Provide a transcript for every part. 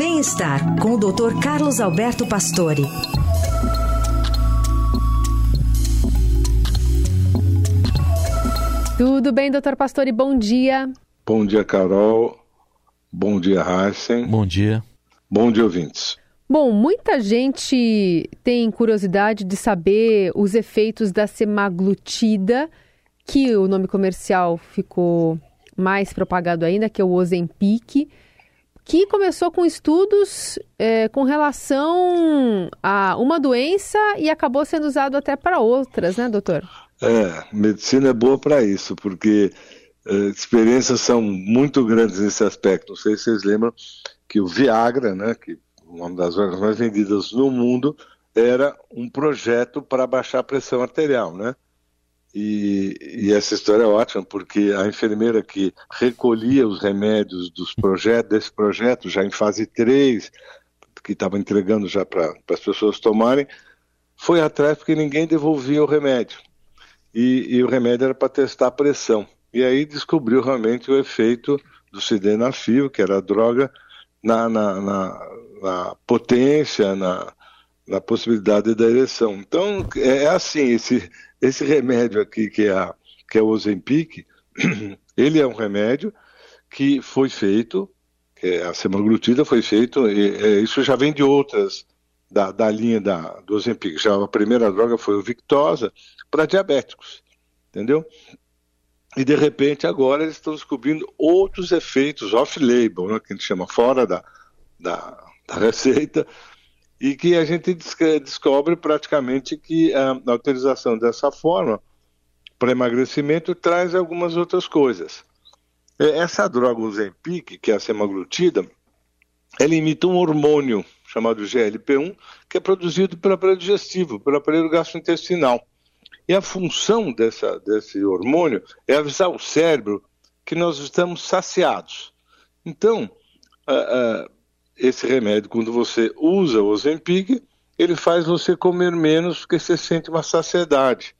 Bem-estar com o Dr. Carlos Alberto Pastore. Tudo bem, doutor Pastore? Bom dia. Bom dia, Carol. Bom dia, Heisen. Bom dia. Bom dia, ouvintes. Bom, muita gente tem curiosidade de saber os efeitos da semaglutida, que o nome comercial ficou mais propagado ainda, que é o Ozempic, que começou com estudos é, com relação a uma doença e acabou sendo usado até para outras, né, doutor? É, medicina é boa para isso, porque é, experiências são muito grandes nesse aspecto. Não sei se vocês lembram que o Viagra, né, que uma das drogas mais vendidas no mundo, era um projeto para baixar a pressão arterial, né? E, e, essa história é ótima, porque a enfermeira que recolhia os remédios dos projetos, desse projeto, já em fase 3, que estava entregando já para as pessoas tomarem, foi atrás porque ninguém devolvia o remédio e, e o remédio era para testar a pressão. E aí descobriu realmente o efeito do sildenafil, que era a droga, na, na, na, na potência, na, na possibilidade da ereção. Então, é, é assim, esse, esse remédio aqui, que é, a, que é o Ozempic, ele é um remédio que foi feito, é a semaglutida foi feito, e, é, isso já vem de outras da, da linha da, do Ozempic. Já a primeira droga foi o Victosa para diabéticos, entendeu? E de repente agora eles estão descobrindo outros efeitos off-label, né, que a gente chama fora da, da, da receita, e que a gente descobre praticamente que a, utilização dessa forma para emagrecimento traz algumas outras coisas. Essa droga, o Zempic, que é a semaglutida, ela imita um hormônio chamado GLP-1, que é produzido pelo aparelho digestivo, pelo aparelho gastrointestinal. E a função dessa, desse hormônio é avisar o cérebro que nós estamos saciados. Então, uh, uh, esse remédio, quando você usa o Ozempic, ele faz você comer menos porque você sente uma saciedade.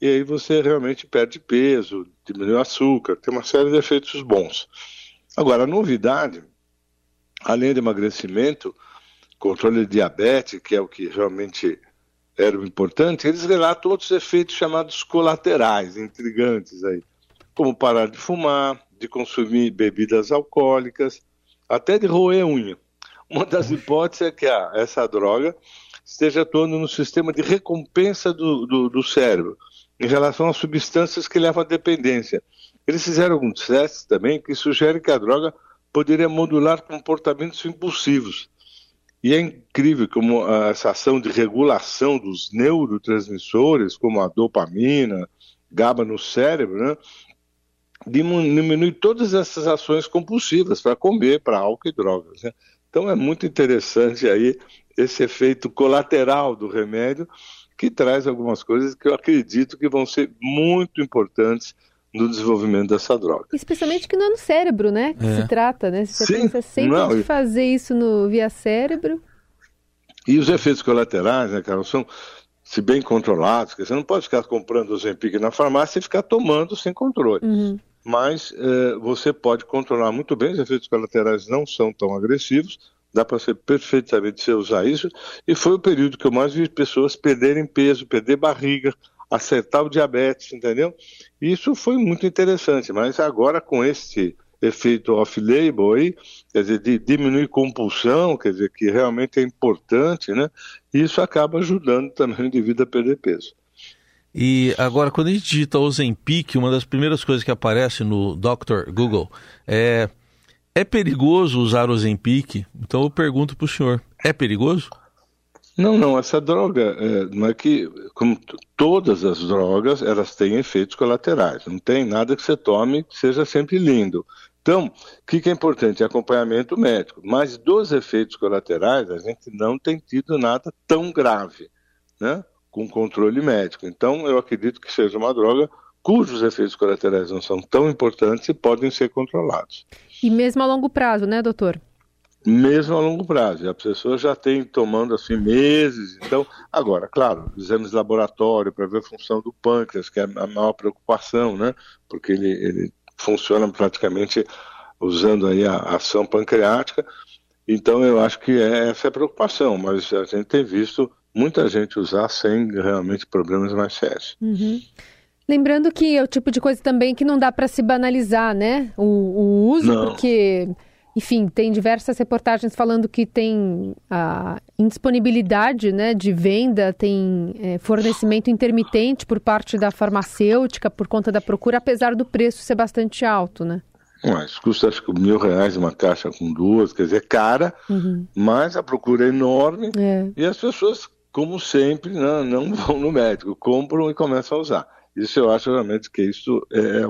E aí você realmente perde peso, diminui o açúcar, tem uma série de efeitos bons. Agora, a novidade, além do emagrecimento, controle de diabetes, que é o que realmente era o importante, eles relatam outros efeitos chamados colaterais, intrigantes aí, como parar de fumar, de consumir bebidas alcoólicas, até de roer unha. Uma das hipóteses é que ah, essa droga esteja atuando no sistema de recompensa do, do, do cérebro, em relação às substâncias que levam à dependência. Eles fizeram alguns testes também que sugerem que a droga poderia modular comportamentos impulsivos. E é incrível como essa ação de regulação dos neurotransmissores, como a dopamina, GABA no cérebro, né, diminui todas essas ações compulsivas para comer, para álcool e drogas. Né? Então é muito interessante aí esse efeito colateral do remédio que traz algumas coisas que eu acredito que vão ser muito importantes no desenvolvimento dessa droga. Especialmente que não é no cérebro, né? Que é. se trata, né? Você Sim, pensa sempre não, de fazer isso no via cérebro. E os efeitos colaterais, né, Carol, são se bem controlados, porque você não pode ficar comprando o Zempic na farmácia e ficar tomando sem controle. Uhum. Mas é, você pode controlar muito bem, os efeitos colaterais não são tão agressivos, dá para ser perfeitamente você usar isso, e foi o período que eu mais vi pessoas perderem peso, perder barriga, acertar o diabetes, entendeu? Isso foi muito interessante, mas agora com esse efeito off-label aí, quer dizer, de diminuir compulsão, quer dizer, que realmente é importante, né? Isso acaba ajudando também o indivíduo a perder peso. E agora, quando a gente digita Ozempic, uma das primeiras coisas que aparece no Dr. Google é é perigoso usar Ozempic? Então eu pergunto para o senhor, é perigoso? Não, não, essa droga, é, não é que, como todas as drogas, elas têm efeitos colaterais. Não tem nada que você tome que seja sempre lindo. Então, o que, que é importante? Acompanhamento médico. Mas dos efeitos colaterais, a gente não tem tido nada tão grave, né? Com controle médico. Então, eu acredito que seja uma droga cujos efeitos colaterais não são tão importantes e podem ser controlados. E mesmo a longo prazo, né, doutor? mesmo a longo prazo. A pessoa já tem tomando assim meses. Então, agora, claro, exames de laboratório para ver a função do pâncreas, que é a maior preocupação, né? Porque ele, ele funciona praticamente usando aí a ação pancreática. Então eu acho que é essa é a preocupação, mas a gente tem visto muita gente usar sem realmente problemas mais sérios. Uhum. Lembrando que é o tipo de coisa também que não dá para se banalizar, né? O, o uso, não. porque, enfim, tem diversas reportagens falando que tem a indisponibilidade né, de venda, tem é, fornecimento intermitente por parte da farmacêutica por conta da procura, apesar do preço ser bastante alto, né? Mas custa acho que mil reais uma caixa com duas, quer dizer, é cara, uhum. mas a procura é enorme é. e as pessoas, como sempre, não, não vão no médico, compram e começam a usar. Isso eu acho realmente que isso é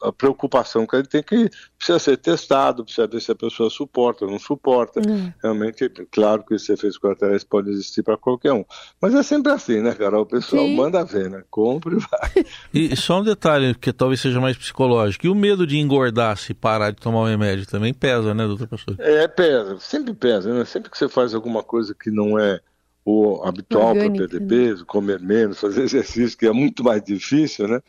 a preocupação que a gente tem que precisa ser testado, precisa ver se a pessoa suporta ou não suporta. Uhum. Realmente, claro que esse efeito colaterais pode existir para qualquer um. Mas é sempre assim, né, Carol? O pessoal Sim. manda ver, né? Compre e vai. E só um detalhe que talvez seja mais psicológico. E o medo de engordar se parar de tomar o remédio também pesa, né, doutor pastor? É, pesa. Sempre pesa, né? Sempre que você faz alguma coisa que não é o habitual para perder né? peso, comer menos, fazer exercício, que é muito mais difícil, né?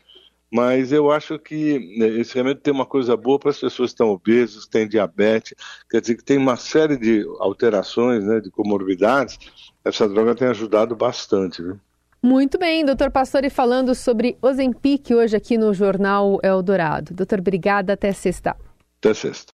Mas eu acho que né, esse remédio tem uma coisa boa para as pessoas que estão obesas, que têm diabetes, quer dizer que tem uma série de alterações, né, de comorbidades. Essa droga tem ajudado bastante, viu? Muito bem, doutor Pastore falando sobre Ozempic hoje aqui no Jornal Eldorado. Doutor, obrigada, até sexta. Até sexta.